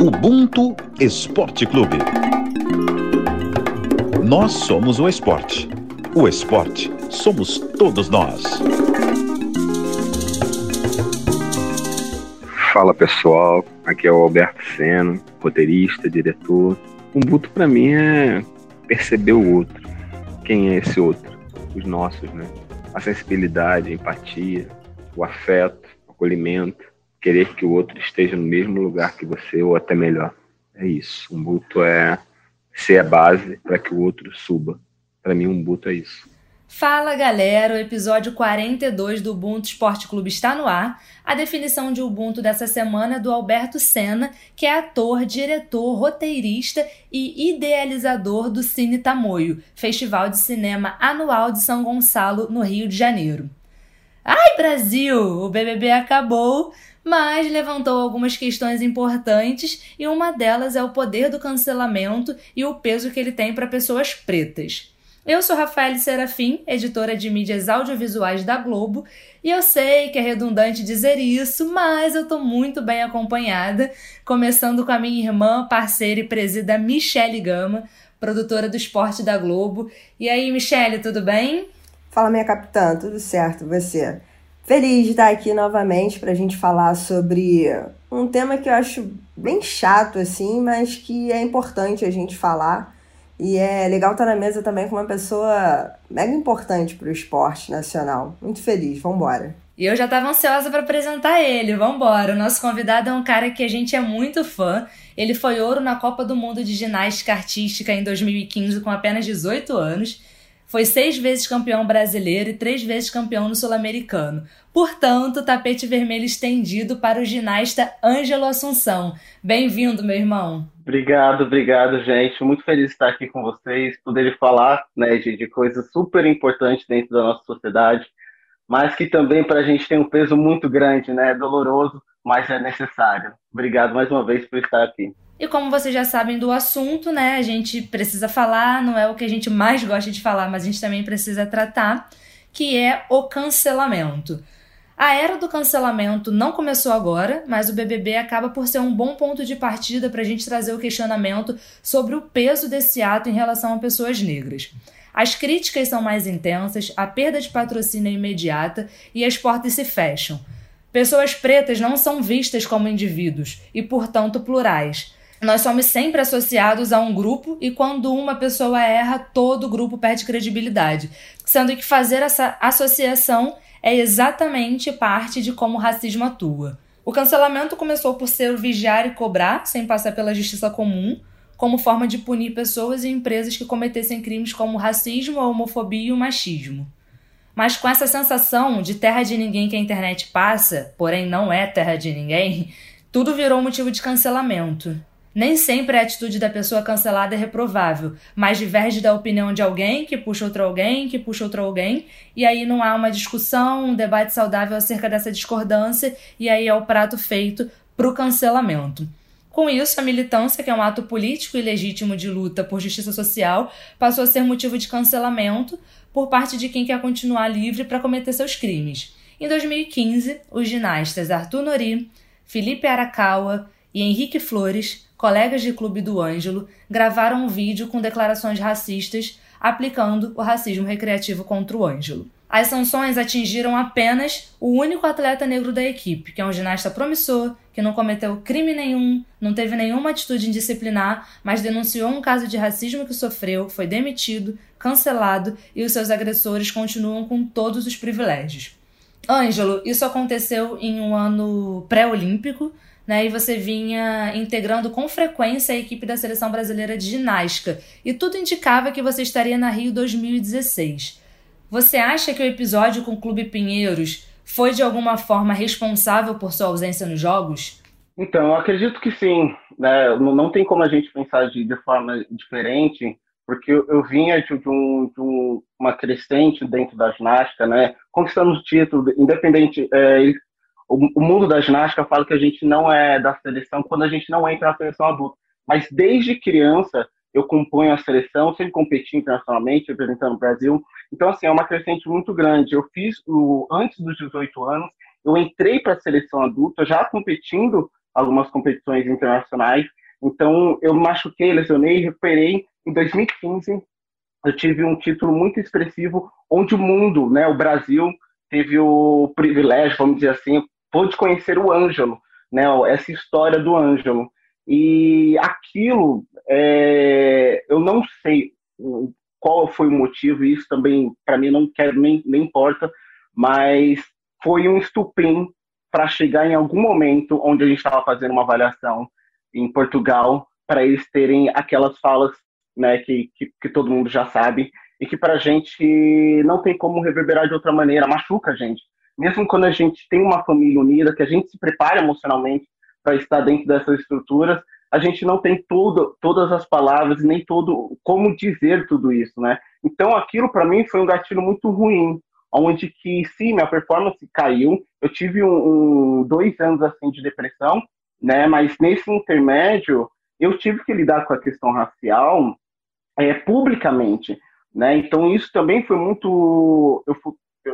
Ubuntu Esporte Clube. Nós somos o esporte. O esporte somos todos nós. Fala pessoal, aqui é o Alberto Seno, roteirista, diretor. Ubuntu para mim é perceber o outro. Quem é esse outro? Os nossos, né? A sensibilidade, a empatia, o afeto, o acolhimento, querer que o outro esteja no mesmo lugar que você ou até melhor. É isso. Um buto é ser a base para que o outro suba. Para mim, um buto é isso. Fala galera, o episódio 42 do Ubuntu Esporte Clube está no ar. A definição de Ubuntu dessa semana é do Alberto Senna, que é ator, diretor, roteirista e idealizador do Cine Tamoio, festival de cinema anual de São Gonçalo, no Rio de Janeiro. Ai, Brasil! O BBB acabou, mas levantou algumas questões importantes e uma delas é o poder do cancelamento e o peso que ele tem para pessoas pretas. Eu sou Rafael Serafim, editora de mídias audiovisuais da Globo, e eu sei que é redundante dizer isso, mas eu estou muito bem acompanhada, começando com a minha irmã, parceira e presida Michele Gama, produtora do esporte da Globo. E aí, Michele, tudo bem? Fala, minha capitã, tudo certo, você? Feliz de estar aqui novamente para a gente falar sobre um tema que eu acho bem chato, assim, mas que é importante a gente falar e é legal estar na mesa também com uma pessoa mega importante para o esporte nacional. Muito feliz, vambora. E eu já estava ansiosa para apresentar ele, vambora. O nosso convidado é um cara que a gente é muito fã. Ele foi ouro na Copa do Mundo de Ginástica Artística em 2015 com apenas 18 anos. Foi seis vezes campeão brasileiro e três vezes campeão no Sul-Americano. Portanto, tapete vermelho estendido para o ginasta Ângelo Assunção. Bem-vindo, meu irmão. Obrigado, obrigado, gente. Muito feliz de estar aqui com vocês, poder falar né, de, de coisas super importantes dentro da nossa sociedade, mas que também para a gente tem um peso muito grande, né? Doloroso, mas é necessário. Obrigado mais uma vez por estar aqui. E como vocês já sabem do assunto, né, a gente precisa falar, não é o que a gente mais gosta de falar, mas a gente também precisa tratar, que é o cancelamento. A era do cancelamento não começou agora, mas o BBB acaba por ser um bom ponto de partida para a gente trazer o questionamento sobre o peso desse ato em relação a pessoas negras. As críticas são mais intensas, a perda de patrocínio é imediata e as portas se fecham. Pessoas pretas não são vistas como indivíduos e, portanto, plurais. Nós somos sempre associados a um grupo e quando uma pessoa erra, todo o grupo perde credibilidade. Sendo que fazer essa associação é exatamente parte de como o racismo atua. O cancelamento começou por ser o vigiar e cobrar, sem passar pela justiça comum, como forma de punir pessoas e empresas que cometessem crimes como racismo, a homofobia e o machismo. Mas com essa sensação de terra de ninguém que a internet passa, porém não é terra de ninguém, tudo virou motivo de cancelamento. Nem sempre a atitude da pessoa cancelada é reprovável, mas diverge da opinião de alguém que puxa outro alguém, que puxa outro alguém, e aí não há uma discussão, um debate saudável acerca dessa discordância, e aí é o prato feito para o cancelamento. Com isso, a militância, que é um ato político e legítimo de luta por justiça social, passou a ser motivo de cancelamento por parte de quem quer continuar livre para cometer seus crimes. Em 2015, os ginastas Arthur Nori, Felipe Arakawa e Henrique Flores colegas de clube do Ângelo, gravaram um vídeo com declarações racistas aplicando o racismo recreativo contra o Ângelo. As sanções atingiram apenas o único atleta negro da equipe, que é um ginasta promissor, que não cometeu crime nenhum, não teve nenhuma atitude indisciplinar, mas denunciou um caso de racismo que sofreu, foi demitido, cancelado e os seus agressores continuam com todos os privilégios. Ângelo, isso aconteceu em um ano pré-olímpico, né? E você vinha integrando com frequência a equipe da seleção brasileira de ginástica, e tudo indicava que você estaria na Rio 2016. Você acha que o episódio com o Clube Pinheiros foi de alguma forma responsável por sua ausência nos jogos? Então, eu acredito que sim. Né? Não tem como a gente pensar de, de forma diferente, porque eu, vinha de, um, de um, uma crescente dentro da ginástica, né? conquistando o título, independente, é, o, mundo da ginástica fala que a gente não é da seleção quando a gente não entra na seleção adulta. Mas desde criança eu componho a seleção, sempre competi internacionalmente, representando o Brasil. Então, assim, é uma crescente muito grande. Eu fiz, o, antes dos 18 anos, eu entrei para a seleção adulta, já competindo algumas competições internacionais. Então, eu machuquei, lesionei, recuperei. Em 2015, eu tive um título muito expressivo, onde o mundo, né, o Brasil, teve o privilégio, vamos dizer assim, pôde conhecer o Ângelo, né, essa história do Ângelo. E aquilo, é, eu não sei qual foi o motivo, isso também, para mim, não quero nem, nem importa, mas foi um estupim para chegar em algum momento onde a gente estava fazendo uma avaliação em Portugal, para eles terem aquelas falas né, que, que, que todo mundo já sabe, e que para a gente não tem como reverberar de outra maneira, machuca a gente. Mesmo quando a gente tem uma família unida, que a gente se prepara emocionalmente para estar dentro dessas estruturas, a gente não tem tudo, todas as palavras, nem todo como dizer tudo isso, né? Então aquilo para mim foi um gatilho muito ruim, onde que sim, minha performance caiu, eu tive um, um, dois anos assim de depressão, né? Mas nesse intermédio eu tive que lidar com a questão racial é, publicamente, né? Então isso também foi muito, eu,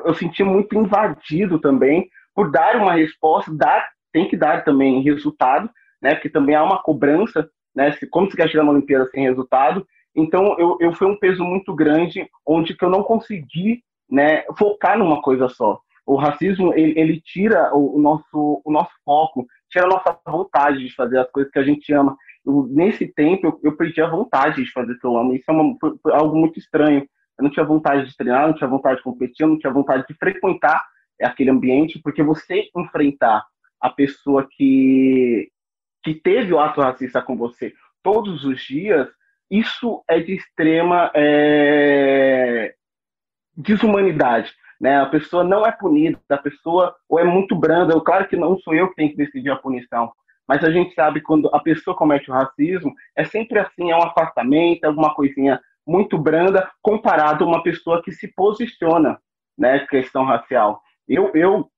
eu senti muito invadido também por dar uma resposta, dar tem que dar também resultado, né? Porque também há uma cobrança, né? Se, como se quer chegar na Olimpíada sem resultado? Então eu, eu fui um peso muito grande, onde que eu não consegui, né? Focar numa coisa só. O racismo ele, ele tira o, o, nosso o nosso foco, tira a nossa vontade de fazer as coisas que a gente ama. Eu, nesse tempo eu, eu, perdi a vontade de fazer o que eu amo. Isso é uma, foi, foi algo muito estranho. Eu não tinha vontade de treinar, não tinha vontade de competir, não tinha vontade de frequentar aquele ambiente, porque você enfrentar a pessoa que, que teve o ato racista com você todos os dias, isso é de extrema é, desumanidade. Né? A pessoa não é punida, a pessoa ou é muito branda. Claro que não sou eu que tenho que decidir a punição, mas a gente sabe quando a pessoa comete o racismo, é sempre assim, é um afastamento, é alguma coisinha muito branda comparado a uma pessoa que se posiciona, né, questão racial. Eu, eu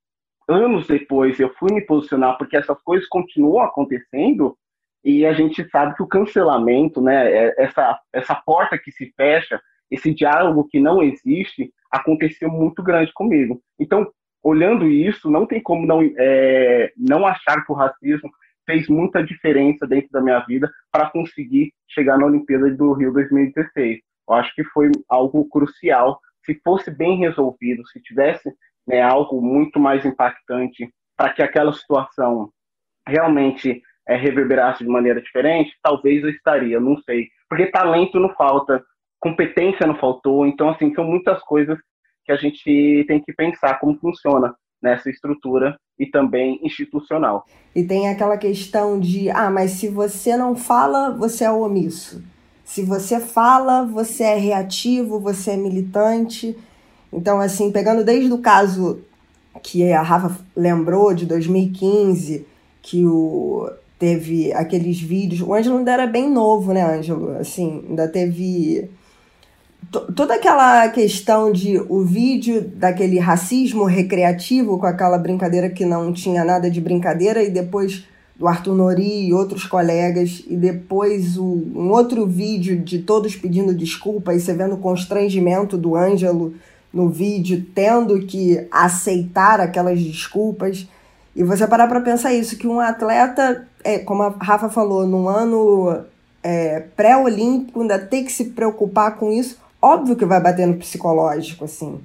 anos depois eu fui me posicionar porque essas coisas continuam acontecendo e a gente sabe que o cancelamento, né, é essa, essa porta que se fecha, esse diálogo que não existe, aconteceu muito grande comigo. Então, olhando isso, não tem como não, é, não achar que o racismo fez muita diferença dentro da minha vida para conseguir chegar na Olimpíada do Rio 2016. Eu acho que foi algo crucial. Se fosse bem resolvido, se tivesse né, algo muito mais impactante para que aquela situação realmente é, reverberasse de maneira diferente, talvez eu estaria, não sei. Porque talento não falta, competência não faltou, então, assim, são muitas coisas que a gente tem que pensar como funciona nessa estrutura e também institucional. E tem aquela questão de, ah, mas se você não fala, você é omisso. Se você fala, você é reativo, você é militante. Então, assim, pegando desde o caso que a Rafa lembrou de 2015, que o teve aqueles vídeos. O Ângelo ainda era bem novo, né, Ângelo? Assim, ainda teve toda aquela questão de o vídeo daquele racismo recreativo com aquela brincadeira que não tinha nada de brincadeira e depois do Arthur Nori e outros colegas e depois o, um outro vídeo de todos pedindo desculpa e você vendo o constrangimento do Ângelo no vídeo tendo que aceitar aquelas desculpas. E você parar para pensar isso que um atleta é, como a Rafa falou num ano é, pré-olímpico ainda tem que se preocupar com isso óbvio que vai bater no psicológico, assim.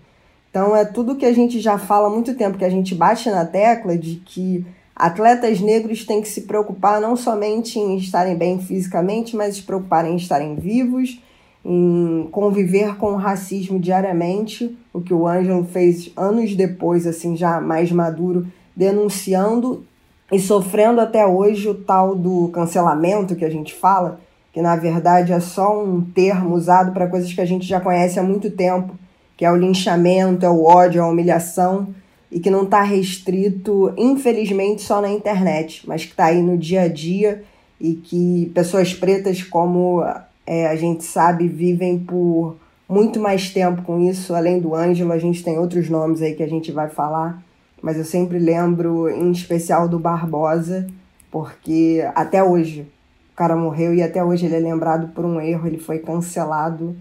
Então é tudo que a gente já fala há muito tempo, que a gente bate na tecla de que atletas negros têm que se preocupar não somente em estarem bem fisicamente, mas se preocuparem em estarem vivos, em conviver com o racismo diariamente, o que o Ângelo fez anos depois, assim, já mais maduro, denunciando e sofrendo até hoje o tal do cancelamento que a gente fala, que na verdade é só um termo usado para coisas que a gente já conhece há muito tempo, que é o linchamento, é o ódio, é a humilhação, e que não está restrito, infelizmente, só na internet, mas que está aí no dia a dia e que pessoas pretas, como é, a gente sabe, vivem por muito mais tempo com isso. Além do Ângelo, a gente tem outros nomes aí que a gente vai falar, mas eu sempre lembro, em especial, do Barbosa, porque até hoje cara morreu e até hoje ele é lembrado por um erro, ele foi cancelado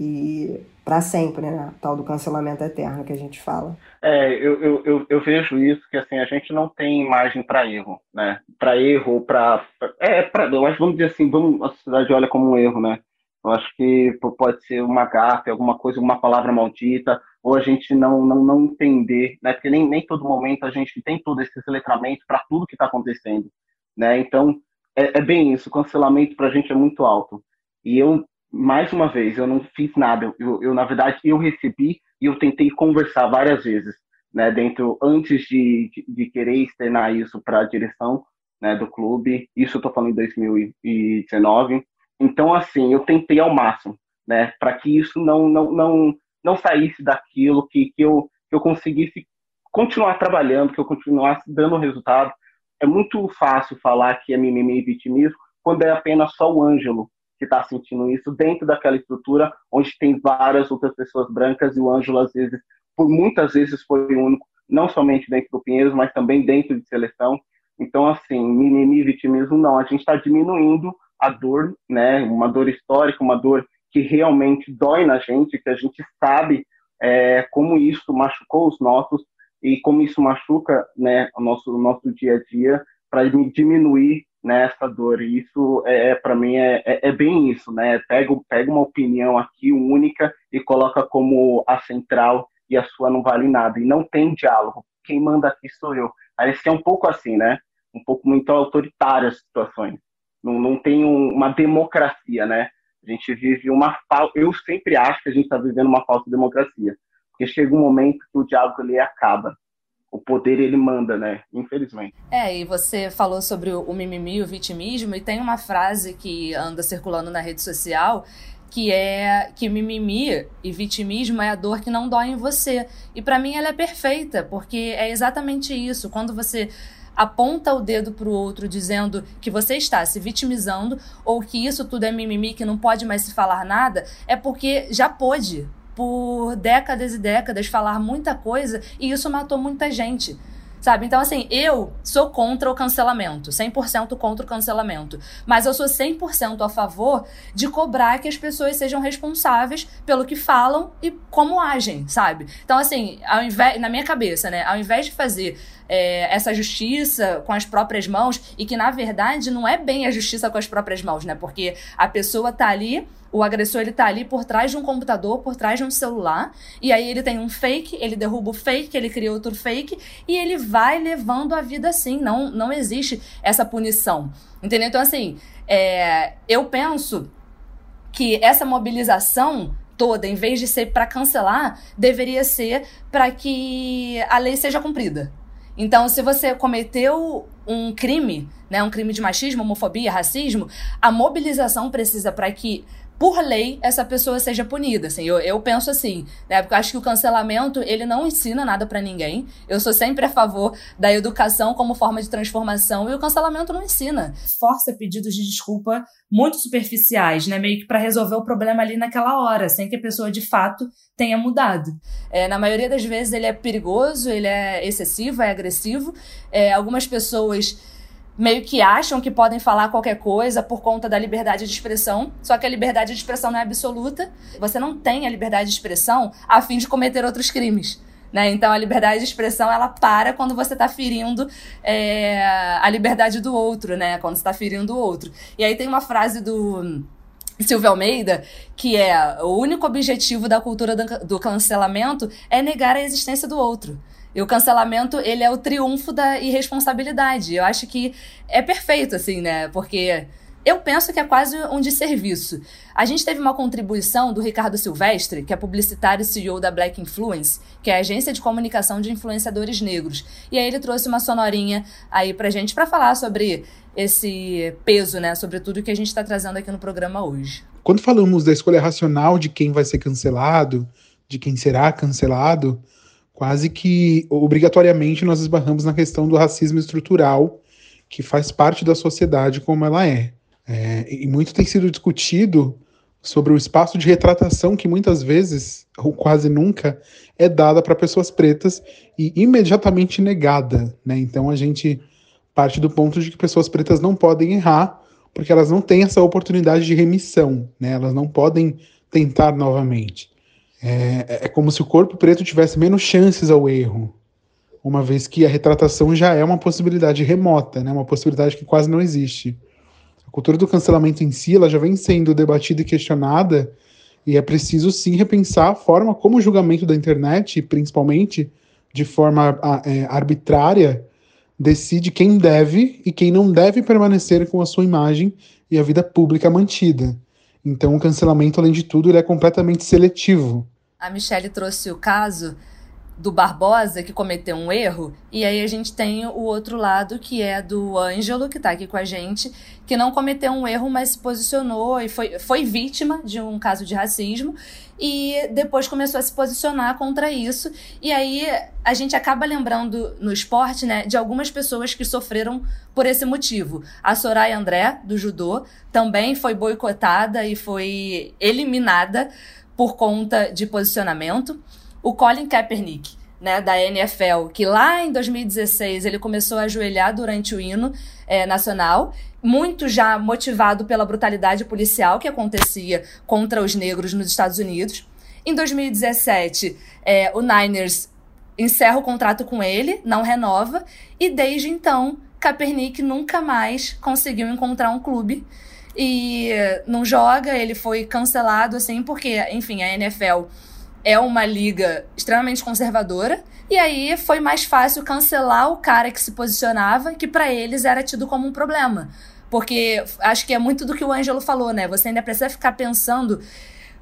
e para sempre, né? Tal do cancelamento eterno que a gente fala. É, eu, eu, eu, eu, vejo isso que assim a gente não tem margem para erro, né? Para erro, para é para eu acho vamos dizer assim, vamos a sociedade olha como um erro, né? Eu acho que pode ser uma gafe, alguma coisa, uma palavra maldita, ou a gente não não, não entender, né? Porque nem, nem todo momento a gente tem todo esse letramento para tudo que está acontecendo, né? Então é, é bem isso, o cancelamento para a gente é muito alto. E eu mais uma vez, eu não fiz nada. Eu, eu, na verdade, eu recebi e eu tentei conversar várias vezes, né, dentro, antes de, de, de querer externar isso para a direção né, do clube. Isso eu estou falando em 2019. Então, assim, eu tentei ao máximo, né, para que isso não, não, não, não saísse daquilo, que, que, eu, que eu conseguisse continuar trabalhando, que eu continuasse dando resultado. É muito fácil falar que é mimimi e vitimismo quando é apenas só o Ângelo que está sentindo isso dentro daquela estrutura onde tem várias outras pessoas brancas e o Ângelo, às vezes, por muitas vezes foi o único, não somente dentro do Pinheiros, mas também dentro de seleção. Então, assim, mimimi e vitimismo não, a gente está diminuindo a dor, né, uma dor histórica, uma dor que realmente dói na gente, que a gente sabe é, como isso machucou os nossos e como isso machuca né, o nosso, o nosso dia a dia para diminuir nessa dor. E isso, é, é para mim, é, é, é, bem isso, né? Pega, pega uma opinião aqui única e coloca como a central e a sua não vale nada. E não tem diálogo. Quem manda aqui sou eu. Parece que é um pouco assim, né? Um pouco muito autoritário as situações. Não, não tem um, uma democracia, né? A gente vive uma falta. Eu sempre acho que a gente está vivendo uma falsa democracia. Porque chega um momento que o diálogo ele acaba o poder ele manda, né? Infelizmente. É, e você falou sobre o, mimimi o vitimismo, e tem uma frase que anda circulando na rede social que é que mimimi e vitimismo é a dor que não dói em você. E para mim ela é perfeita, porque é exatamente isso. Quando você aponta o dedo para o outro dizendo que você está se vitimizando ou que isso tudo é mimimi, que não pode mais se falar nada, é porque já pôde por décadas e décadas falar muita coisa e isso matou muita gente. Sabe? Então, assim, eu sou contra o cancelamento, 100% contra o cancelamento. Mas eu sou 100% a favor de cobrar que as pessoas sejam responsáveis pelo que falam e como agem, sabe? Então, assim, ao invés, na minha cabeça, né? Ao invés de fazer é, essa justiça com as próprias mãos, e que na verdade não é bem a justiça com as próprias mãos, né? Porque a pessoa tá ali o agressor ele tá ali por trás de um computador, por trás de um celular, e aí ele tem um fake, ele derruba o fake, ele cria outro fake e ele vai levando a vida assim. Não, não existe essa punição. Entendeu? Então, assim, é, eu penso que essa mobilização toda, em vez de ser para cancelar, deveria ser para que a lei seja cumprida. Então, se você cometeu um crime, né, um crime de machismo, homofobia, racismo, a mobilização precisa para que por lei, essa pessoa seja punida. Assim, eu, eu penso assim, né? Porque eu acho que o cancelamento, ele não ensina nada para ninguém. Eu sou sempre a favor da educação como forma de transformação e o cancelamento não ensina. Força pedidos de desculpa muito superficiais, né? Meio que para resolver o problema ali naquela hora, sem que a pessoa de fato tenha mudado. É, na maioria das vezes ele é perigoso, ele é excessivo, é agressivo. É, algumas pessoas meio que acham que podem falar qualquer coisa por conta da liberdade de expressão, só que a liberdade de expressão não é absoluta. Você não tem a liberdade de expressão a fim de cometer outros crimes. Né? Então a liberdade de expressão ela para quando você está ferindo é, a liberdade do outro, né? Quando está ferindo o outro. E aí tem uma frase do Silvio Almeida, que é o único objetivo da cultura do cancelamento é negar a existência do outro. E o cancelamento, ele é o triunfo da irresponsabilidade. Eu acho que é perfeito, assim, né? Porque eu penso que é quase um desserviço. A gente teve uma contribuição do Ricardo Silvestre, que é publicitário e CEO da Black Influence, que é a agência de comunicação de influenciadores negros. E aí ele trouxe uma sonorinha aí pra gente para falar sobre esse peso, né? Sobre tudo que a gente está trazendo aqui no programa hoje. Quando falamos da escolha racional de quem vai ser cancelado, de quem será cancelado, quase que obrigatoriamente nós esbarramos na questão do racismo estrutural que faz parte da sociedade como ela é. é. E muito tem sido discutido sobre o espaço de retratação que muitas vezes, ou quase nunca, é dada para pessoas pretas e imediatamente negada. Né? Então a gente parte do ponto de que pessoas pretas não podem errar porque elas não têm essa oportunidade de remissão, né? elas não podem tentar novamente. É, é como se o corpo preto tivesse menos chances ao erro, uma vez que a retratação já é uma possibilidade remota, né, uma possibilidade que quase não existe. A cultura do cancelamento em si ela já vem sendo debatida e questionada, e é preciso sim repensar a forma como o julgamento da internet, principalmente de forma é, arbitrária, decide quem deve e quem não deve permanecer com a sua imagem e a vida pública mantida. Então, o cancelamento, além de tudo, ele é completamente seletivo. A Michelle trouxe o caso do Barbosa, que cometeu um erro, e aí a gente tem o outro lado, que é do Ângelo, que está aqui com a gente, que não cometeu um erro, mas se posicionou e foi, foi vítima de um caso de racismo, e depois começou a se posicionar contra isso. E aí a gente acaba lembrando no esporte, né, de algumas pessoas que sofreram por esse motivo. A Soraya André, do judô, também foi boicotada e foi eliminada por conta de posicionamento o Colin Kaepernick, né, da NFL, que lá em 2016 ele começou a ajoelhar durante o hino é, nacional, muito já motivado pela brutalidade policial que acontecia contra os negros nos Estados Unidos. Em 2017, é, o Niners encerra o contrato com ele, não renova, e desde então, Kaepernick nunca mais conseguiu encontrar um clube e não joga, ele foi cancelado assim, porque, enfim, a NFL é uma liga extremamente conservadora. E aí foi mais fácil cancelar o cara que se posicionava, que para eles era tido como um problema. Porque acho que é muito do que o Ângelo falou, né? Você ainda precisa ficar pensando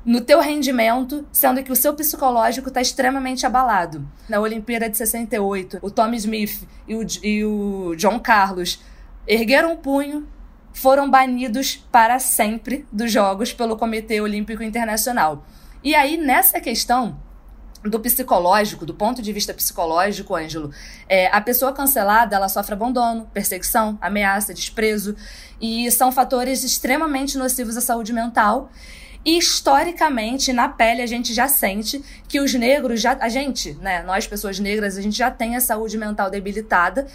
no teu rendimento, sendo que o seu psicológico está extremamente abalado. Na Olimpíada de 68, o Tommy Smith e o, e o John Carlos ergueram o punho, foram banidos para sempre dos Jogos pelo Comitê Olímpico Internacional. E aí, nessa questão do psicológico, do ponto de vista psicológico, Ângelo, é, a pessoa cancelada ela sofre abandono, perseguição, ameaça, desprezo, e são fatores extremamente nocivos à saúde mental. E historicamente, na pele, a gente já sente que os negros já. A gente, né? Nós, pessoas negras, a gente já tem a saúde mental debilitada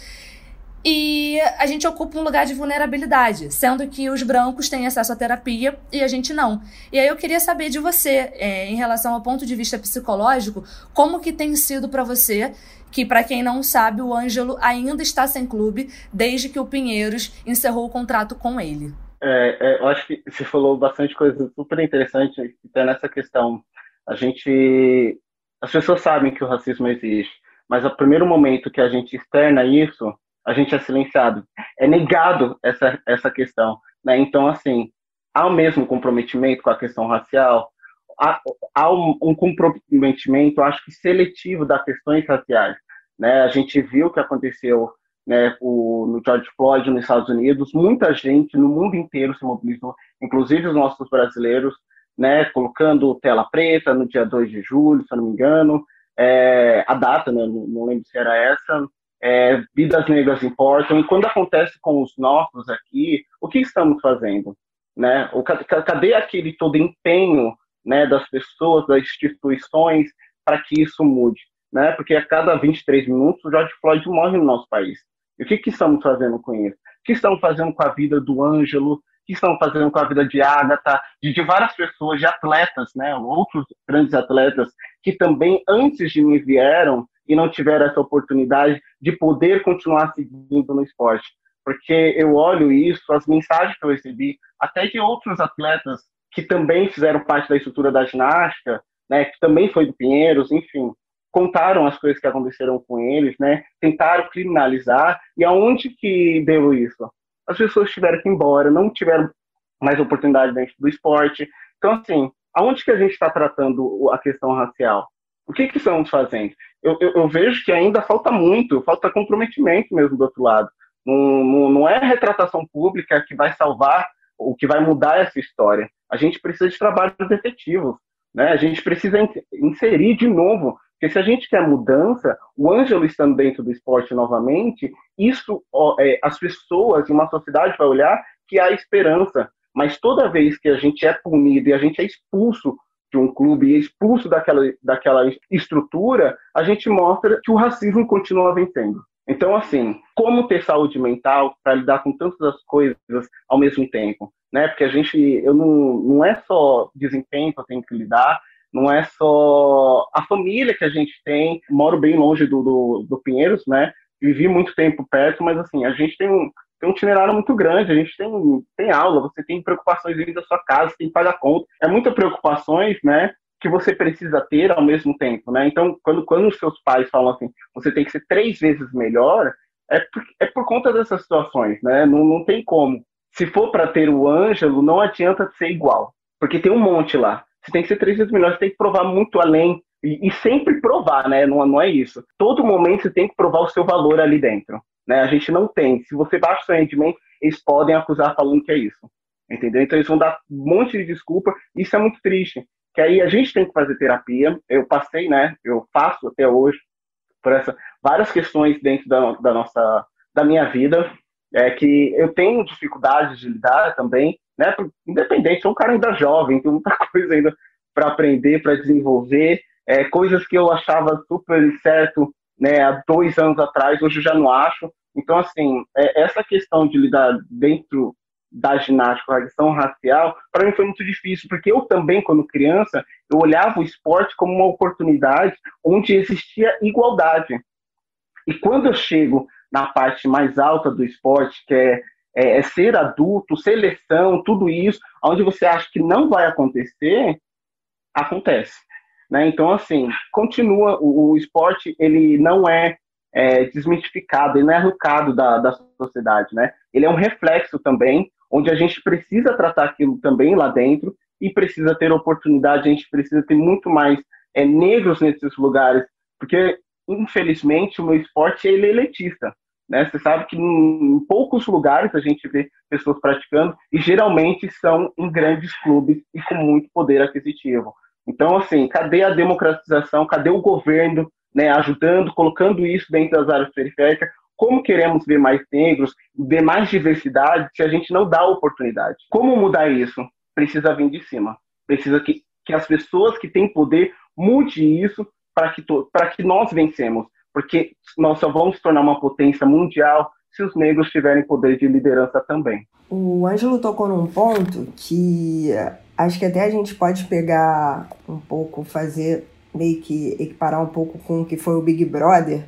e a gente ocupa um lugar de vulnerabilidade, sendo que os brancos têm acesso à terapia e a gente não. E aí eu queria saber de você, é, em relação ao ponto de vista psicológico, como que tem sido para você, que para quem não sabe, o Ângelo ainda está sem clube desde que o Pinheiros encerrou o contrato com ele. É, é, eu acho que você falou bastante coisa super interessante até nessa questão. A gente, as pessoas sabem que o racismo existe, mas o primeiro momento que a gente externa isso a gente é silenciado, é negado essa, essa questão. Né? Então, assim, há o mesmo comprometimento com a questão racial, há, há um, um, comprometimento, acho que seletivo das questões raciais. Né? A gente viu o que aconteceu né, o, no George Floyd nos Estados Unidos, muita gente no mundo inteiro se mobilizou, inclusive os nossos brasileiros, né, colocando tela preta no dia 2 de julho, se eu não me engano, é, a data, né, não, não lembro se era essa, é, vidas negras importam, e quando acontece com os nossos aqui, o que estamos fazendo? Né? O, cadê aquele todo empenho né, das pessoas, das instituições, para que isso mude? Né? Porque a cada 23 minutos o George Floyd morre no nosso país. E o que, que estamos fazendo com isso? O que estamos fazendo com a vida do Ângelo? O que estamos fazendo com a vida de Agatha? De, de várias pessoas, de atletas, né? outros grandes atletas, que também antes de mim vieram e não tiveram essa oportunidade de poder continuar seguindo no esporte. Porque eu olho isso, as mensagens que eu recebi, até de outros atletas que também fizeram parte da estrutura da ginástica, né, que também foi do Pinheiros, enfim, contaram as coisas que aconteceram com eles, né, tentaram criminalizar, e aonde que deu isso? As pessoas tiveram que ir embora, não tiveram mais oportunidade dentro do esporte. Então, assim, aonde que a gente está tratando a questão racial? O que, que estamos fazendo? Eu, eu, eu, vejo que ainda falta muito, falta comprometimento mesmo do outro lado. Não, não, não é retratação pública que vai salvar o que vai mudar essa história. A gente precisa de trabalhos efetivos. Né? A gente precisa inserir de novo. Porque se a gente quer mudança, o Ângelo estando dentro do esporte novamente, isso é, as pessoas e uma sociedade vai olhar que há esperança. Mas toda vez que a gente é punido e a gente é expulso de um clube e expulso daquela, daquela estrutura, a gente mostra que o racismo continua vencendo. Então, assim, como ter saúde mental para lidar com tantas coisas ao mesmo tempo? Né? Porque a gente, eu não, não é só desempenho que eu tenho que lidar, não é só a família que a gente tem. Moro bem longe do, do, do Pinheiros, né? Vivi muito tempo perto, mas assim, a gente tem um, tem um itinerário muito grande, a gente tem, tem aula, você tem preocupações dentro da sua casa, tem que pagar conta. É muitas preocupações, né? Que você precisa ter ao mesmo tempo, né? Então, quando, quando os seus pais falam assim, você tem que ser três vezes melhor, é por, é por conta dessas situações, né? Não, não tem como. Se for para ter o Ângelo, não adianta ser igual, porque tem um monte lá. Você tem que ser três vezes melhor, você tem que provar muito além. E, e sempre provar, né? Não, não é isso. Todo momento você tem que provar o seu valor ali dentro. Né? A gente não tem. Se você baixa o seu rendimento, eles podem acusar falando que é isso. Entendeu? Então eles vão dar um monte de desculpa. Isso é muito triste. Que aí a gente tem que fazer terapia. Eu passei, né? Eu faço até hoje por essa várias questões dentro da, da nossa da minha vida é que eu tenho dificuldade de lidar também, né? Independente, sou um cara ainda jovem, tem muita coisa ainda para aprender, para desenvolver, é, coisas que eu achava super certo, né? Há dois anos atrás, hoje eu já não acho. Então, assim, é, essa questão de lidar dentro da ginástica, a questão racial, para mim foi muito difícil, porque eu também, quando criança, eu olhava o esporte como uma oportunidade onde existia igualdade. E quando eu chego na parte mais alta do esporte, que é, é, é ser adulto, seleção, tudo isso, onde você acha que não vai acontecer, acontece. Né? Então, assim, continua, o, o esporte, ele não é, é, desmitificado, ele não é arrancado da, da sociedade, né? Ele é um reflexo também, onde a gente precisa tratar aquilo também lá dentro e precisa ter oportunidade, a gente precisa ter muito mais é, negros nesses lugares, porque infelizmente, o meu esporte é elitista. Né? Você sabe que em poucos lugares a gente vê pessoas praticando e geralmente são em grandes clubes e com muito poder aquisitivo. Então, assim, cadê a democratização? Cadê o governo né, ajudando, colocando isso dentro das áreas periféricas? Como queremos ver mais negros, ver mais diversidade, se a gente não dá oportunidade? Como mudar isso? Precisa vir de cima. Precisa que, que as pessoas que têm poder mude isso para que, que nós vencemos, porque nós só vamos tornar uma potência mundial se os negros tiverem poder de liderança também. O Ângelo tocou num ponto que acho que até a gente pode pegar um pouco, fazer meio que equiparar um pouco com o que foi o Big Brother,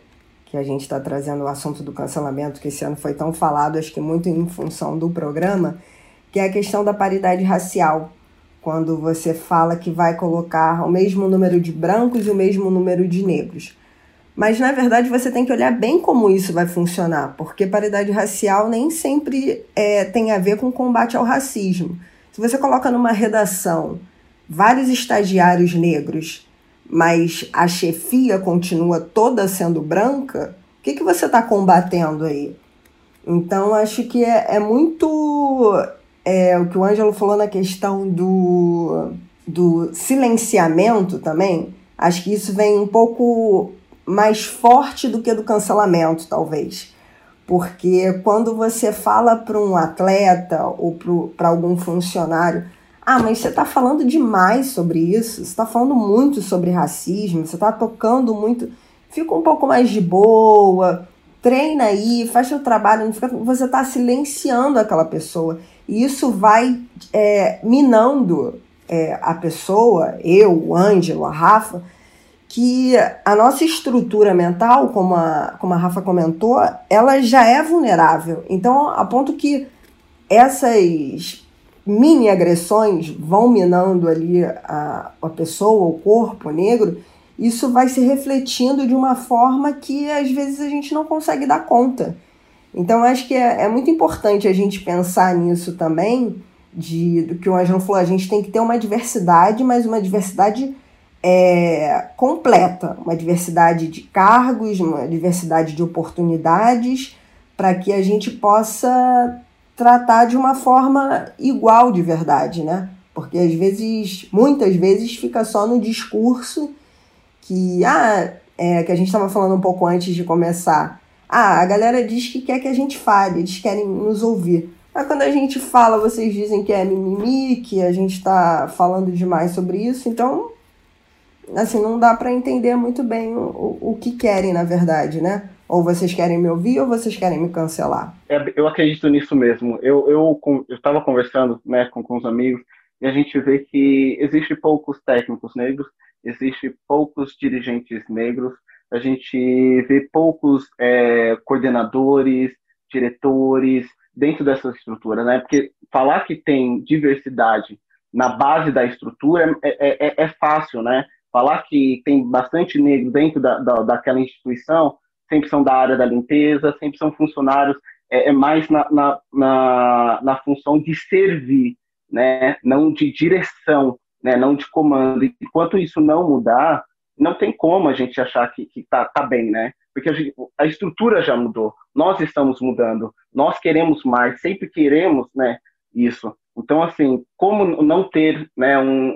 que a gente está trazendo o assunto do cancelamento, que esse ano foi tão falado, acho que muito em função do programa, que é a questão da paridade racial quando você fala que vai colocar o mesmo número de brancos e o mesmo número de negros. Mas na verdade você tem que olhar bem como isso vai funcionar, porque paridade racial nem sempre é, tem a ver com combate ao racismo. Se você coloca numa redação vários estagiários negros, mas a chefia continua toda sendo branca, o que, que você está combatendo aí? Então acho que é, é muito é, o que o Ângelo falou na questão do, do silenciamento também, acho que isso vem um pouco mais forte do que do cancelamento, talvez. Porque quando você fala para um atleta ou para algum funcionário, ah, mas você está falando demais sobre isso, você está falando muito sobre racismo, você está tocando muito. Fica um pouco mais de boa, treina aí, faz seu trabalho, você está silenciando aquela pessoa. E isso vai é, minando é, a pessoa, eu, o Ângelo, a Rafa, que a nossa estrutura mental, como a, como a Rafa comentou, ela já é vulnerável. Então, a ponto que essas mini agressões vão minando ali a, a pessoa, o corpo negro, isso vai se refletindo de uma forma que às vezes a gente não consegue dar conta. Então, acho que é, é muito importante a gente pensar nisso também, de, do que o Ângelo falou, a gente tem que ter uma diversidade, mas uma diversidade é, completa, uma diversidade de cargos, uma diversidade de oportunidades, para que a gente possa tratar de uma forma igual de verdade, né? Porque às vezes, muitas vezes, fica só no discurso que, ah, é, que a gente estava falando um pouco antes de começar ah, a galera diz que quer que a gente fale, eles querem nos ouvir. Mas quando a gente fala, vocês dizem que é mimimi, que a gente está falando demais sobre isso, então, assim, não dá para entender muito bem o, o que querem, na verdade, né? Ou vocês querem me ouvir ou vocês querem me cancelar? É, eu acredito nisso mesmo. Eu eu eu estava conversando né, com, com os amigos e a gente vê que existe poucos técnicos negros, existe poucos dirigentes negros, a gente vê poucos é, coordenadores, diretores dentro dessa estrutura, né? Porque falar que tem diversidade na base da estrutura é, é, é fácil, né? Falar que tem bastante negro dentro da, da, daquela instituição, sempre são da área da limpeza, sempre são funcionários, é, é mais na, na, na, na função de servir, né? Não de direção, né? Não de comando. E enquanto isso não mudar, não tem como a gente achar que, que tá, tá bem, né? Porque a, gente, a, estrutura já mudou, nós estamos mudando, nós queremos mais, sempre queremos, né, isso. Então, assim, como não ter, né, um,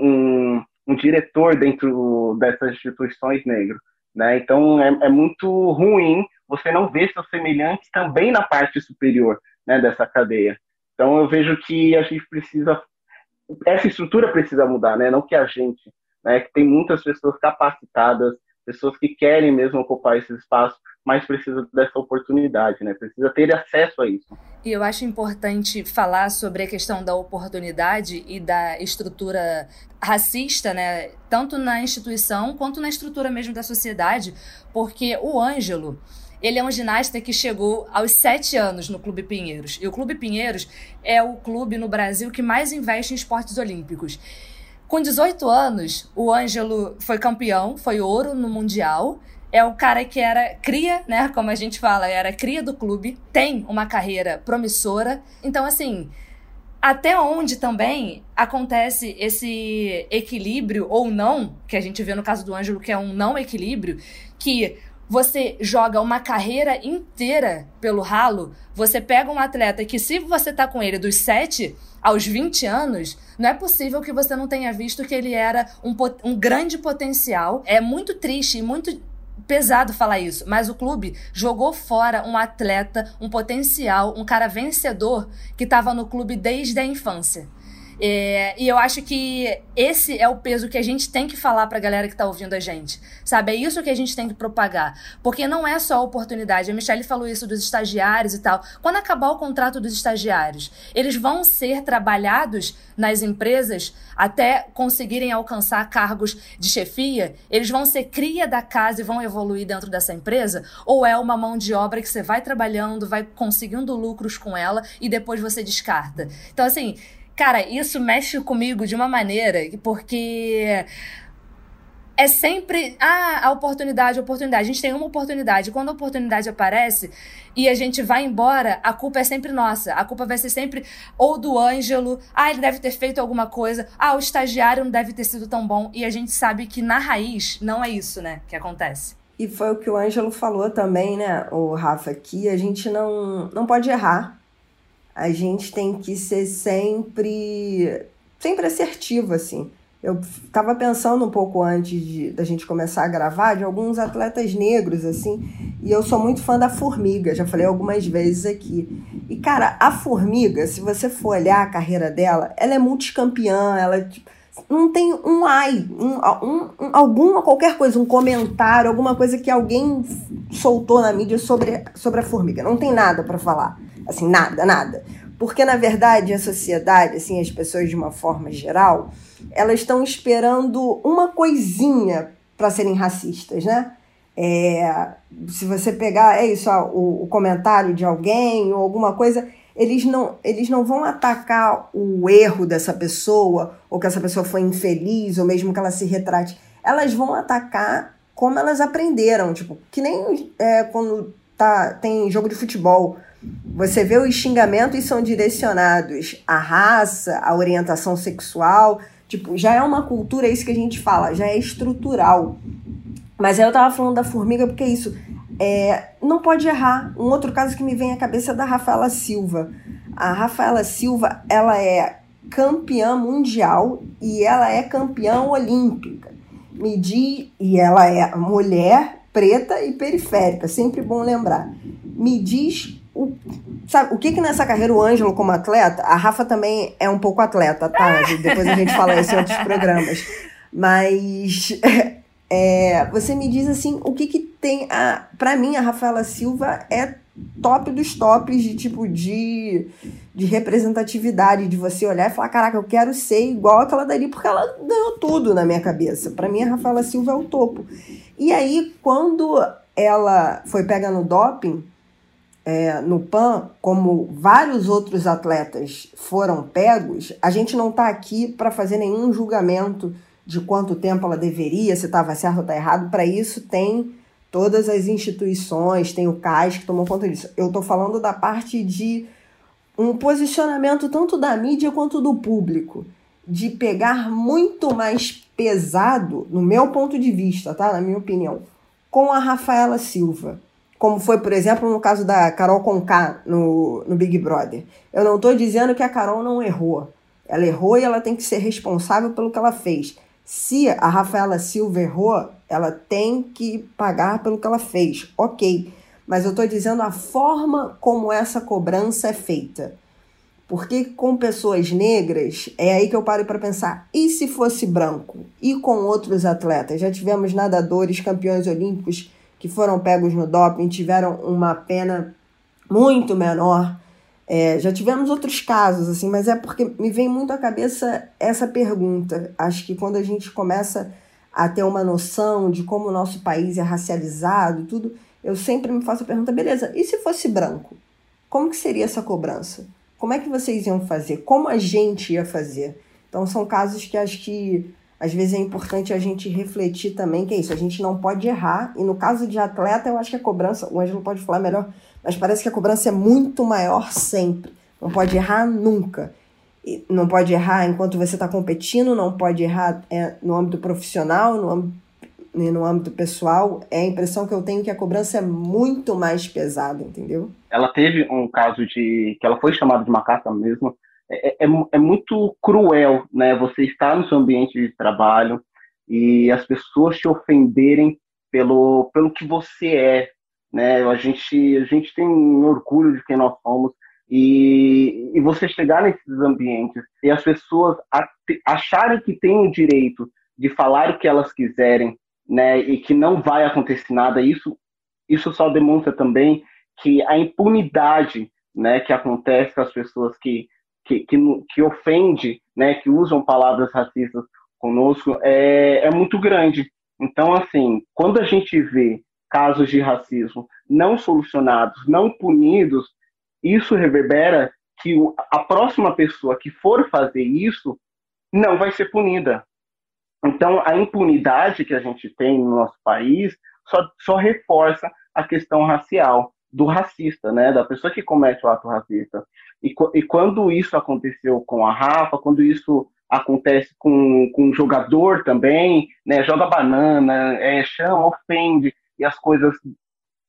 um, um diretor dentro dessas instituições negras, né? Então, é, é muito ruim você não ver seus semelhantes também na parte superior, né, dessa cadeia. Então, eu vejo que a gente precisa, essa estrutura precisa mudar, né? Não que a gente né, que tem muitas pessoas capacitadas, pessoas que querem mesmo ocupar esse espaço, mas precisa dessa oportunidade, né? Precisa ter acesso a isso. E eu acho importante falar sobre a questão da oportunidade e da estrutura racista, né? Tanto na instituição quanto na estrutura mesmo da sociedade, porque o Ângelo, ele é um ginasta que chegou aos sete anos no Clube Pinheiros. E o Clube Pinheiros é o clube no Brasil que mais investe em esportes olímpicos. Com 18 anos, o Ângelo foi campeão, foi ouro no Mundial. É o cara que era cria, né? Como a gente fala, era cria do clube, tem uma carreira promissora. Então, assim, até onde também acontece esse equilíbrio ou não, que a gente vê no caso do Ângelo, que é um não equilíbrio, que você joga uma carreira inteira pelo ralo, você pega um atleta que, se você tá com ele dos 7 aos 20 anos, não é possível que você não tenha visto que ele era um, um grande potencial. É muito triste e muito pesado falar isso, mas o clube jogou fora um atleta, um potencial, um cara vencedor que estava no clube desde a infância. É, e eu acho que esse é o peso que a gente tem que falar pra galera que tá ouvindo a gente. Sabe? É isso que a gente tem que propagar. Porque não é só oportunidade. A Michelle falou isso dos estagiários e tal. Quando acabar o contrato dos estagiários, eles vão ser trabalhados nas empresas até conseguirem alcançar cargos de chefia? Eles vão ser cria da casa e vão evoluir dentro dessa empresa? Ou é uma mão de obra que você vai trabalhando, vai conseguindo lucros com ela e depois você descarta? Então, assim Cara, isso mexe comigo de uma maneira porque é sempre ah, a oportunidade, a oportunidade. A gente tem uma oportunidade. Quando a oportunidade aparece e a gente vai embora, a culpa é sempre nossa. A culpa vai ser sempre ou do Ângelo, ah, ele deve ter feito alguma coisa, ah, o estagiário não deve ter sido tão bom. E a gente sabe que na raiz não é isso, né, que acontece. E foi o que o Ângelo falou também, né, o Rafa, que a gente não, não pode errar a gente tem que ser sempre, sempre assertivo, assim. Eu estava pensando um pouco antes de, da gente começar a gravar de alguns atletas negros, assim, e eu sou muito fã da Formiga, já falei algumas vezes aqui. E, cara, a Formiga, se você for olhar a carreira dela, ela é multicampeã, ela tipo, não tem um ai, um, um, um, alguma, qualquer coisa, um comentário, alguma coisa que alguém soltou na mídia sobre, sobre a Formiga. Não tem nada para falar. Assim, nada, nada. Porque, na verdade, a sociedade, assim, as pessoas de uma forma geral, elas estão esperando uma coisinha para serem racistas, né? É, se você pegar, é isso, ó, o, o, comentário de alguém ou alguma coisa, eles não, eles não vão atacar o erro dessa pessoa, ou que essa pessoa foi infeliz, ou mesmo que ela se retrate. Elas vão atacar como elas aprenderam, tipo, que nem é, quando tá, tem jogo de futebol. Você vê os xingamentos são direcionados à raça, à orientação sexual. Tipo, já é uma cultura, é isso que a gente fala, já é estrutural. Mas aí eu tava falando da formiga porque é isso. É, não pode errar. Um outro caso que me vem à cabeça é da Rafaela Silva. A Rafaela Silva, ela é campeã mundial e ela é campeã olímpica. Me diz, e ela é mulher, preta e periférica, sempre bom lembrar. Me diz o, sabe, o que que nessa carreira o Ângelo como atleta, a Rafa também é um pouco atleta, tá? Depois a gente fala isso em outros programas. Mas é, você me diz assim, o que que tem a, para mim a Rafaela Silva é top dos tops de tipo de, de representatividade, de você olhar e falar, caraca, eu quero ser igual aquela dali, porque ela ganhou tudo na minha cabeça. Para mim, a Rafaela Silva é o topo. E aí, quando ela foi pega no doping, é, no PAN, como vários outros atletas foram pegos, a gente não está aqui para fazer nenhum julgamento de quanto tempo ela deveria, se estava certo ou está errado. Para isso, tem todas as instituições, tem o CAIS que tomou conta disso. Eu estou falando da parte de um posicionamento tanto da mídia quanto do público, de pegar muito mais pesado, no meu ponto de vista, tá? Na minha opinião, com a Rafaela Silva como foi, por exemplo, no caso da Carol Conká no, no Big Brother. Eu não estou dizendo que a Carol não errou. Ela errou e ela tem que ser responsável pelo que ela fez. Se a Rafaela Silva errou, ela tem que pagar pelo que ela fez. Ok. Mas eu estou dizendo a forma como essa cobrança é feita. Porque com pessoas negras, é aí que eu paro para pensar: e se fosse branco? E com outros atletas? Já tivemos nadadores, campeões olímpicos que foram pegos no doping tiveram uma pena muito menor. É, já tivemos outros casos, assim, mas é porque me vem muito à cabeça essa pergunta. Acho que quando a gente começa a ter uma noção de como o nosso país é racializado, tudo, eu sempre me faço a pergunta: beleza, e se fosse branco? Como que seria essa cobrança? Como é que vocês iam fazer? Como a gente ia fazer? Então são casos que acho que às vezes é importante a gente refletir também que é isso, a gente não pode errar, e no caso de atleta, eu acho que a cobrança, o Ângelo pode falar melhor, mas parece que a cobrança é muito maior sempre. Não pode errar nunca. E não pode errar enquanto você está competindo, não pode errar é, no âmbito profissional, no âmbito, no âmbito pessoal. É a impressão que eu tenho que a cobrança é muito mais pesada, entendeu? Ela teve um caso de que ela foi chamada de macaca mesmo, é, é, é, muito cruel, né? Você estar no seu ambiente de trabalho e as pessoas te ofenderem pelo, pelo que você é, né? A gente, a gente tem orgulho de quem nós somos e, e você chegar nesses ambientes e as pessoas acharem que têm o direito de falar o que elas quiserem, né? E que não vai acontecer nada, isso, isso só demonstra também que a impunidade, né? Que acontece com as pessoas que que, que, que ofende, né, que usam palavras racistas conosco, é, é muito grande. Então, assim, quando a gente vê casos de racismo não solucionados, não punidos, isso reverbera que a próxima pessoa que for fazer isso não vai ser punida. Então, a impunidade que a gente tem no nosso país só, só reforça a questão racial do racista, né, da pessoa que comete o ato racista. E, e quando isso aconteceu com a Rafa, quando isso acontece com, com um jogador também, né, joga banana, é, chama, ofende, e as coisas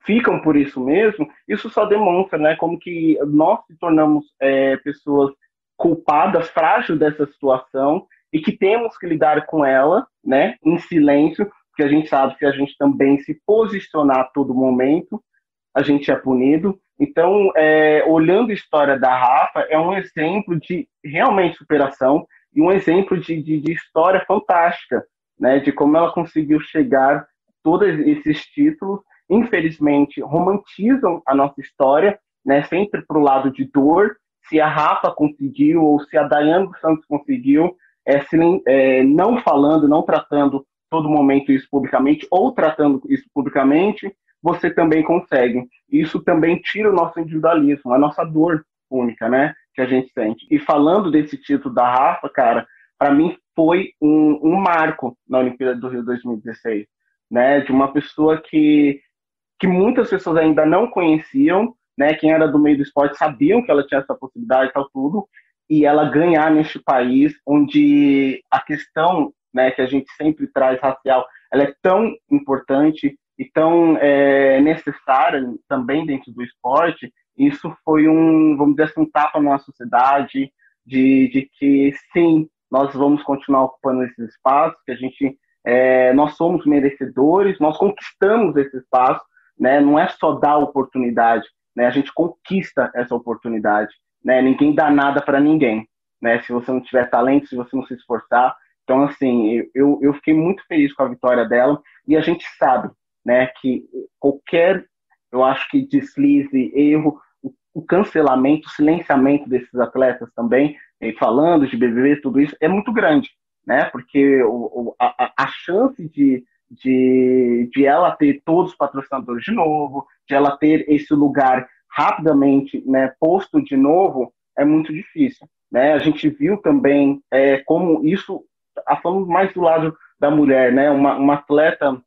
ficam por isso mesmo, isso só demonstra, né, como que nós se tornamos é, pessoas culpadas, frágeis dessa situação, e que temos que lidar com ela, né, em silêncio, porque a gente sabe que a gente também se posicionar a todo momento, a gente é punido. Então, é, olhando a história da Rafa, é um exemplo de realmente superação e um exemplo de, de, de história fantástica, né? De como ela conseguiu chegar todos esses títulos. Infelizmente, romantizam a nossa história, né? Sempre para o lado de dor. Se a Rafa conseguiu ou se a Dayane Santos conseguiu, é, se, é, não falando, não tratando todo momento isso publicamente ou tratando isso publicamente, você também consegue. Isso também tira o nosso individualismo, a nossa dor única, né? Que a gente sente. E falando desse título da Rafa, cara, para mim foi um, um, marco na Olimpíada do Rio 2016, né? De uma pessoa que, que muitas pessoas ainda não conheciam, né? Quem era do meio do esporte sabiam que ela tinha essa possibilidade e tal tudo, e ela ganhar neste país onde a questão, né, que a gente sempre traz racial, ela é tão importante e tão é, necessária também dentro do esporte, isso foi um, vamos dizer assim, um tapa na sociedade de, de que sim, nós vamos continuar ocupando esses espaços, que a gente, é, nós somos merecedores, nós conquistamos esse espaço, né? Não é só dar oportunidade, né? A gente conquista essa oportunidade, né? Ninguém dá nada para ninguém, né? Se você não tiver talento, se você não se esforçar, então assim, eu, eu fiquei muito feliz com a vitória dela e a gente sabe né, que qualquer eu acho que deslize, erro, o cancelamento, o silenciamento desses atletas também, falando de BBB, tudo isso, é muito grande, né? Porque o, a, a chance de, de, de ela ter todos os patrocinadores de novo, de ela ter esse lugar rapidamente né, posto de novo, é muito difícil. Né? A gente viu também é, como isso, falando mais do lado da mulher, né? uma, uma atleta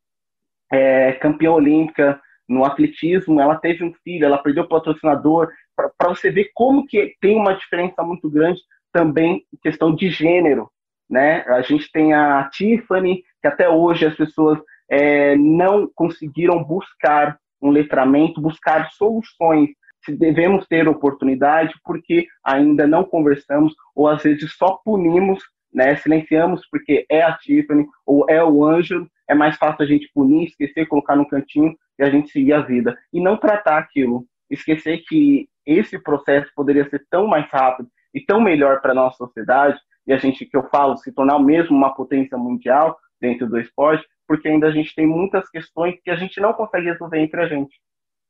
é, campeã olímpica no atletismo, ela teve um filho, ela perdeu o patrocinador, para você ver como que tem uma diferença muito grande também em questão de gênero, né? A gente tem a Tiffany, que até hoje as pessoas é, não conseguiram buscar um letramento, buscar soluções. Se devemos ter oportunidade, porque ainda não conversamos, ou às vezes só punimos, né? silenciamos porque é a Tiffany ou é o Ângelo, é mais fácil a gente punir, esquecer, colocar no cantinho e a gente seguir a vida. E não tratar aquilo. Esquecer que esse processo poderia ser tão mais rápido e tão melhor para a nossa sociedade, e a gente, que eu falo, se tornar mesmo uma potência mundial dentro do esporte, porque ainda a gente tem muitas questões que a gente não consegue resolver entre a gente,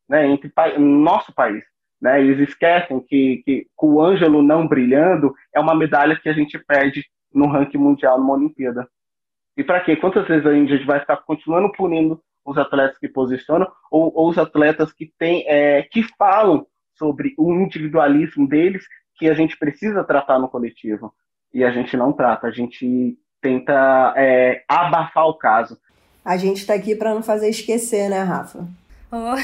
né, entre no nosso país. Né, eles esquecem que, que o Ângelo não brilhando é uma medalha que a gente perde no ranking mundial numa Olimpíada. E para quê? Quantas vezes a gente vai ficar continuando punindo os atletas que posicionam ou, ou os atletas que têm, é, que falam sobre o individualismo deles que a gente precisa tratar no coletivo. E a gente não trata, a gente tenta é, abafar o caso. A gente está aqui para não fazer esquecer, né, Rafa? Oh,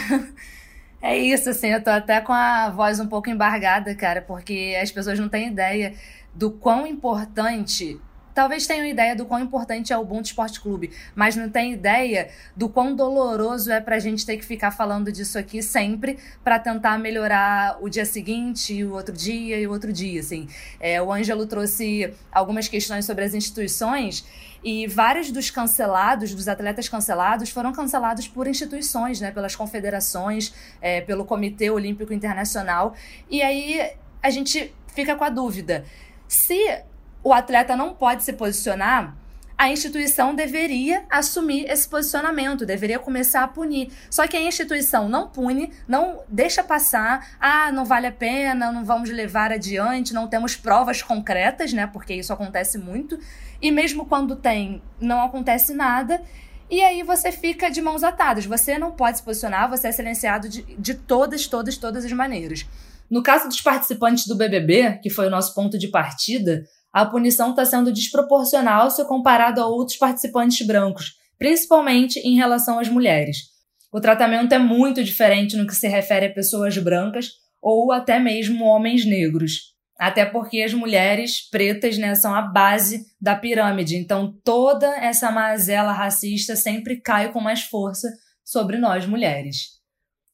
é isso, assim, eu tô até com a voz um pouco embargada, cara, porque as pessoas não têm ideia do quão importante talvez tenham ideia do quão importante é o Ubuntu Esporte Clube, mas não tem ideia do quão doloroso é pra gente ter que ficar falando disso aqui sempre para tentar melhorar o dia seguinte, o outro dia e o outro dia, assim. É, o Ângelo trouxe algumas questões sobre as instituições e vários dos cancelados, dos atletas cancelados, foram cancelados por instituições, né, pelas confederações, é, pelo Comitê Olímpico Internacional. E aí a gente fica com a dúvida. Se o atleta não pode se posicionar, a instituição deveria assumir esse posicionamento, deveria começar a punir. Só que a instituição não pune, não deixa passar, ah, não vale a pena, não vamos levar adiante, não temos provas concretas, né? Porque isso acontece muito. E mesmo quando tem, não acontece nada. E aí você fica de mãos atadas. Você não pode se posicionar, você é silenciado de, de todas, todas, todas as maneiras. No caso dos participantes do BBB, que foi o nosso ponto de partida, a punição está sendo desproporcional se comparado a outros participantes brancos, principalmente em relação às mulheres. O tratamento é muito diferente no que se refere a pessoas brancas ou até mesmo homens negros. Até porque as mulheres pretas né, são a base da pirâmide, então toda essa mazela racista sempre cai com mais força sobre nós mulheres.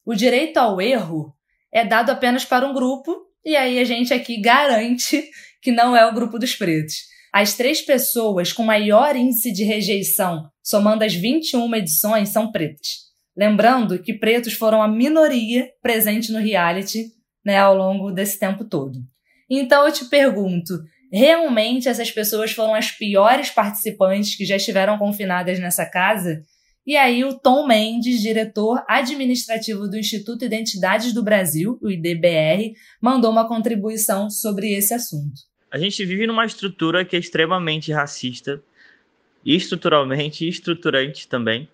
O direito ao erro é dado apenas para um grupo, e aí a gente aqui garante que não é o grupo dos pretos. As três pessoas com maior índice de rejeição, somando as 21 edições, são pretas. Lembrando que pretos foram a minoria presente no reality né, ao longo desse tempo todo. Então eu te pergunto: realmente essas pessoas foram as piores participantes que já estiveram confinadas nessa casa? E aí o Tom Mendes, diretor administrativo do Instituto Identidades do Brasil, o IDBR, mandou uma contribuição sobre esse assunto. A gente vive numa estrutura que é extremamente racista, estruturalmente e estruturante também,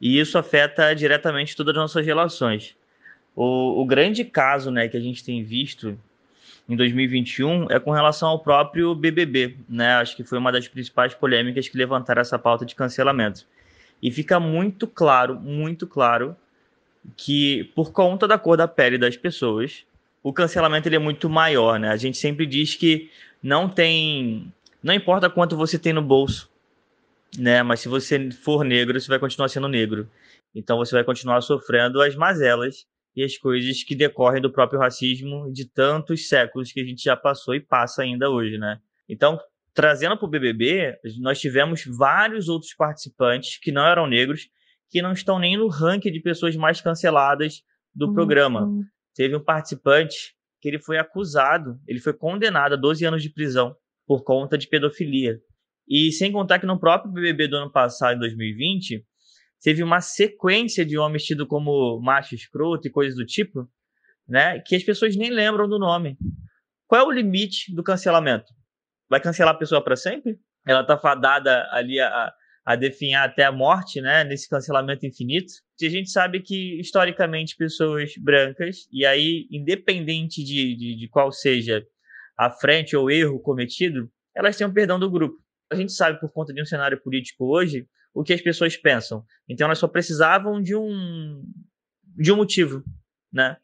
e isso afeta diretamente todas as nossas relações. O, o grande caso né, que a gente tem visto em 2021 é com relação ao próprio BBB, né? Acho que foi uma das principais polêmicas que levantaram essa pauta de cancelamento. E fica muito claro, muito claro, que por conta da cor da pele das pessoas, o cancelamento ele é muito maior, né? A gente sempre diz que não tem. Não importa quanto você tem no bolso, né? Mas se você for negro, você vai continuar sendo negro. Então você vai continuar sofrendo as mazelas e as coisas que decorrem do próprio racismo de tantos séculos que a gente já passou e passa ainda hoje, né? Então, trazendo para o BBB, nós tivemos vários outros participantes que não eram negros, que não estão nem no ranking de pessoas mais canceladas do uhum. programa teve um participante que ele foi acusado, ele foi condenado a 12 anos de prisão por conta de pedofilia. E sem contar que no próprio BBB do ano passado, em 2020, teve uma sequência de homens tidos como macho escroto e coisas do tipo, né? Que as pessoas nem lembram do nome. Qual é o limite do cancelamento? Vai cancelar a pessoa para sempre? Ela tá fadada ali a, a definhar até a morte, né? Nesse cancelamento infinito. E a gente sabe que, historicamente, pessoas brancas, e aí, independente de, de, de qual seja a frente ou erro cometido, elas têm o um perdão do grupo. A gente sabe, por conta de um cenário político hoje, o que as pessoas pensam. Então, elas só precisavam de um, de um motivo, né?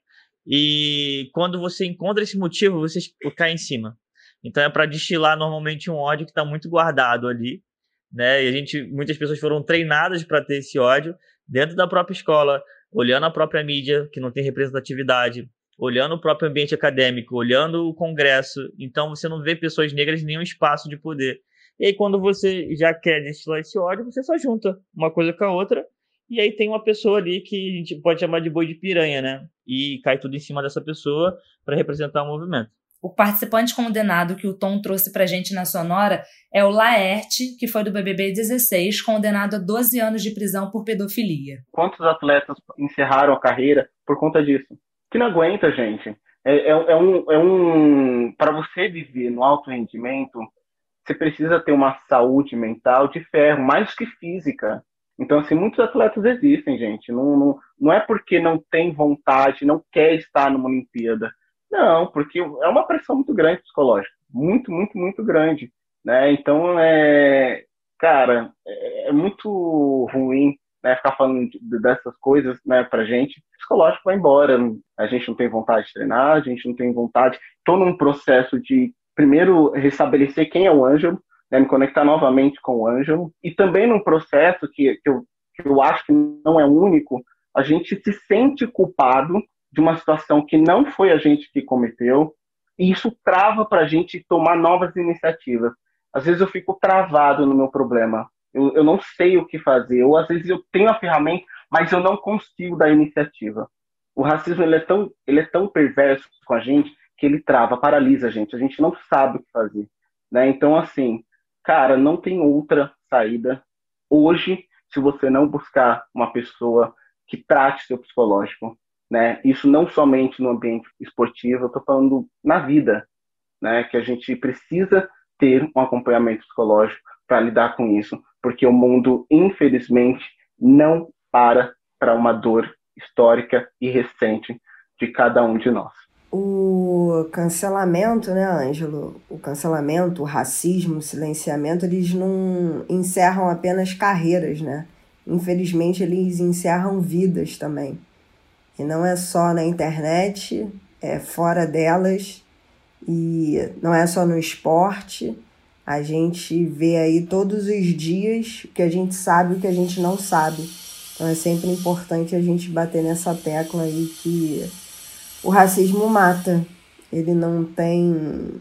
E quando você encontra esse motivo, você cai em cima. Então, é para destilar normalmente um ódio que está muito guardado ali, né? E a gente, muitas pessoas foram treinadas para ter esse ódio dentro da própria escola, olhando a própria mídia que não tem representatividade, olhando o próprio ambiente acadêmico, olhando o Congresso. Então você não vê pessoas negras em nenhum espaço de poder. E aí quando você já quer destilar esse ódio, você só junta uma coisa com a outra. E aí tem uma pessoa ali que a gente pode chamar de boi de piranha, né? E cai tudo em cima dessa pessoa para representar o movimento. O participante condenado que o Tom trouxe pra gente na sonora é o Laerte, que foi do BBB 16, condenado a 12 anos de prisão por pedofilia. Quantos atletas encerraram a carreira por conta disso? Que não aguenta, gente. É, é, é um, é um para você viver no alto rendimento, você precisa ter uma saúde mental de ferro, mais que física. Então, assim, muitos atletas existem, gente. Não, não, não é porque não tem vontade, não quer estar numa Olimpíada. Não, porque é uma pressão muito grande psicológica, muito, muito, muito grande, né? Então, é, cara, é, é muito ruim, né, ficar falando dessas coisas, né, pra gente. O psicológico vai embora, a gente não tem vontade de treinar, a gente não tem vontade. Estou num processo de primeiro restabelecer quem é o Ângelo, né, me conectar novamente com o Ângelo, e também num processo que, que, eu, que eu acho que não é único, a gente se sente culpado de uma situação que não foi a gente que cometeu, e isso trava para a gente tomar novas iniciativas. Às vezes eu fico travado no meu problema, eu, eu não sei o que fazer, ou às vezes eu tenho a ferramenta, mas eu não consigo dar iniciativa. O racismo ele é tão, ele é tão perverso com a gente que ele trava, paralisa a gente, a gente não sabe o que fazer. Né? Então, assim, cara, não tem outra saída. Hoje, se você não buscar uma pessoa que trate seu psicológico, né? Isso não somente no ambiente esportivo, eu estou falando na vida, né? Que a gente precisa ter um acompanhamento psicológico para lidar com isso, porque o mundo, infelizmente, não para para uma dor histórica e recente de cada um de nós. O cancelamento, né, Ângelo? O cancelamento, o racismo, o silenciamento, eles não encerram apenas carreiras, né? Infelizmente, eles encerram vidas também. E não é só na internet, é fora delas e não é só no esporte. A gente vê aí todos os dias o que a gente sabe e o que a gente não sabe. Então é sempre importante a gente bater nessa tecla aí que o racismo mata. Ele não tem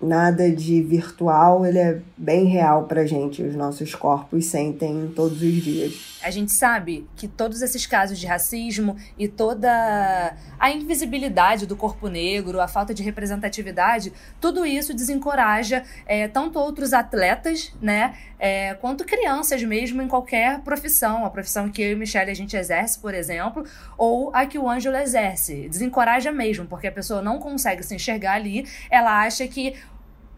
nada de virtual, ele é bem real pra gente, os nossos corpos sentem todos os dias. A gente sabe que todos esses casos de racismo e toda a invisibilidade do corpo negro, a falta de representatividade, tudo isso desencoraja é, tanto outros atletas, né, é, quanto crianças mesmo em qualquer profissão, a profissão que eu e Michelle a gente exerce, por exemplo, ou a que o Ângelo exerce. Desencoraja mesmo, porque a pessoa não consegue se enxergar ali, ela acha que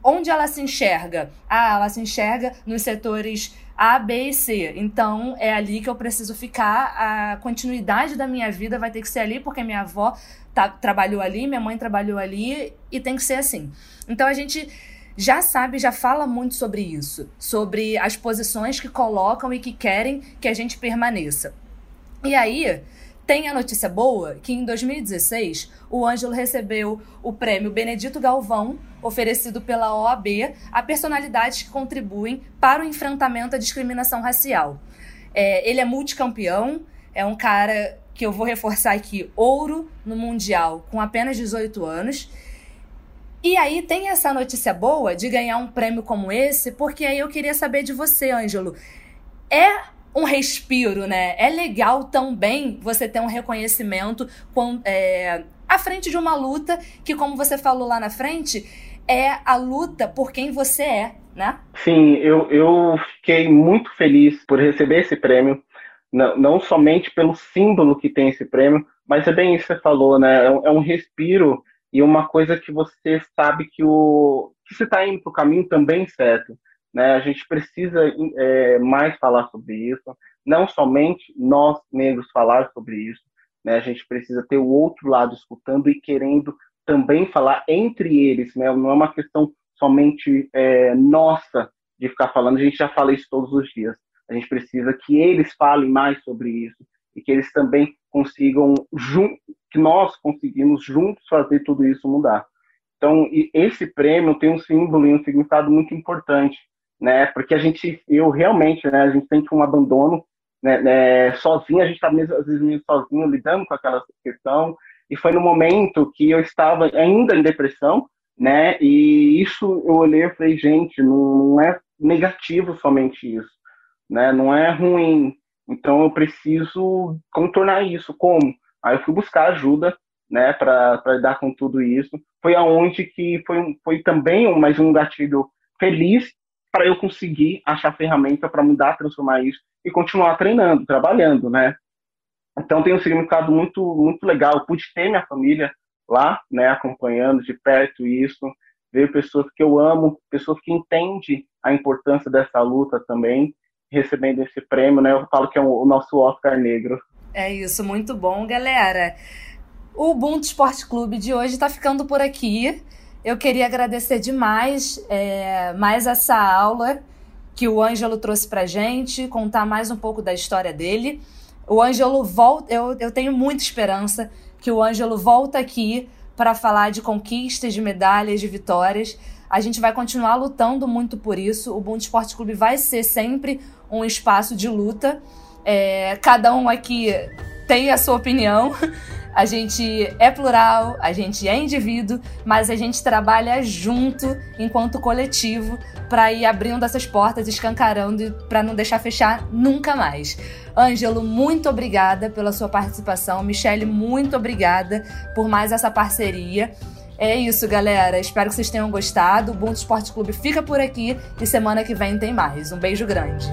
onde ela se enxerga? Ah, ela se enxerga nos setores A, B e C. Então é ali que eu preciso ficar. A continuidade da minha vida vai ter que ser ali, porque minha avó tá, trabalhou ali, minha mãe trabalhou ali e tem que ser assim. Então a gente já sabe, já fala muito sobre isso, sobre as posições que colocam e que querem que a gente permaneça. E aí, tem a notícia boa que em 2016 o Ângelo recebeu o prêmio Benedito Galvão, oferecido pela OAB a personalidades que contribuem para o enfrentamento à discriminação racial. É, ele é multicampeão, é um cara que eu vou reforçar aqui, ouro no Mundial com apenas 18 anos. E aí tem essa notícia boa de ganhar um prêmio como esse, porque aí eu queria saber de você, Ângelo. É um respiro, né? É legal também você ter um reconhecimento com, é, à frente de uma luta que, como você falou lá na frente, é a luta por quem você é, né? Sim, eu, eu fiquei muito feliz por receber esse prêmio. não, não somente pelo símbolo que tem esse prêmio, mas é bem isso que você falou, né? É um, é um respiro e uma coisa que você sabe que o que você está indo para o caminho também certo. Né? A gente precisa é, mais falar sobre isso, não somente nós negros falar sobre isso, né? A gente precisa ter o outro lado escutando e querendo também falar entre eles, né? Não é uma questão somente é, nossa de ficar falando, a gente já fala isso todos os dias. A gente precisa que eles falem mais sobre isso e que eles também consigam, que nós conseguimos juntos fazer tudo isso mudar. Então, esse prêmio tem um símbolo e um significado muito importante, né? Porque a gente, eu realmente, né? A gente sente um abandono, né? né sozinho, a gente está às vezes meio sozinho lidando com aquela questão. E foi no momento que eu estava ainda em depressão, né? E isso eu olhei e falei, gente, não é negativo somente isso, né? Não é ruim. Então eu preciso contornar isso. Como? Aí eu fui buscar ajuda, né, para lidar com tudo isso. Foi aonde que foi, foi também mais um gatilho feliz para eu conseguir achar ferramenta para mudar, transformar isso e continuar treinando, trabalhando, né? Então tem um significado muito muito legal. Eu pude ter minha família lá, né, acompanhando de perto isso, ver pessoas que eu amo, pessoas que entendem a importância dessa luta também, recebendo esse prêmio, né? Eu falo que é o nosso Oscar negro. É isso, muito bom, galera. O Ubuntu Esporte Clube de hoje está ficando por aqui. Eu queria agradecer demais é, mais essa aula que o Ângelo trouxe para gente, contar mais um pouco da história dele. O Ângelo volta, eu, eu tenho muita esperança que o Ângelo volta aqui para falar de conquistas, de medalhas, de vitórias. A gente vai continuar lutando muito por isso. O Ubuntu Esporte Clube vai ser sempre um espaço de luta. É, cada um aqui tem a sua opinião. A gente é plural, a gente é indivíduo, mas a gente trabalha junto enquanto coletivo para ir abrindo essas portas, escancarando para não deixar fechar nunca mais. Ângelo, muito obrigada pela sua participação. Michele, muito obrigada por mais essa parceria. É isso, galera. Espero que vocês tenham gostado. O Ubuntu Esporte Clube fica por aqui e semana que vem tem mais. Um beijo grande.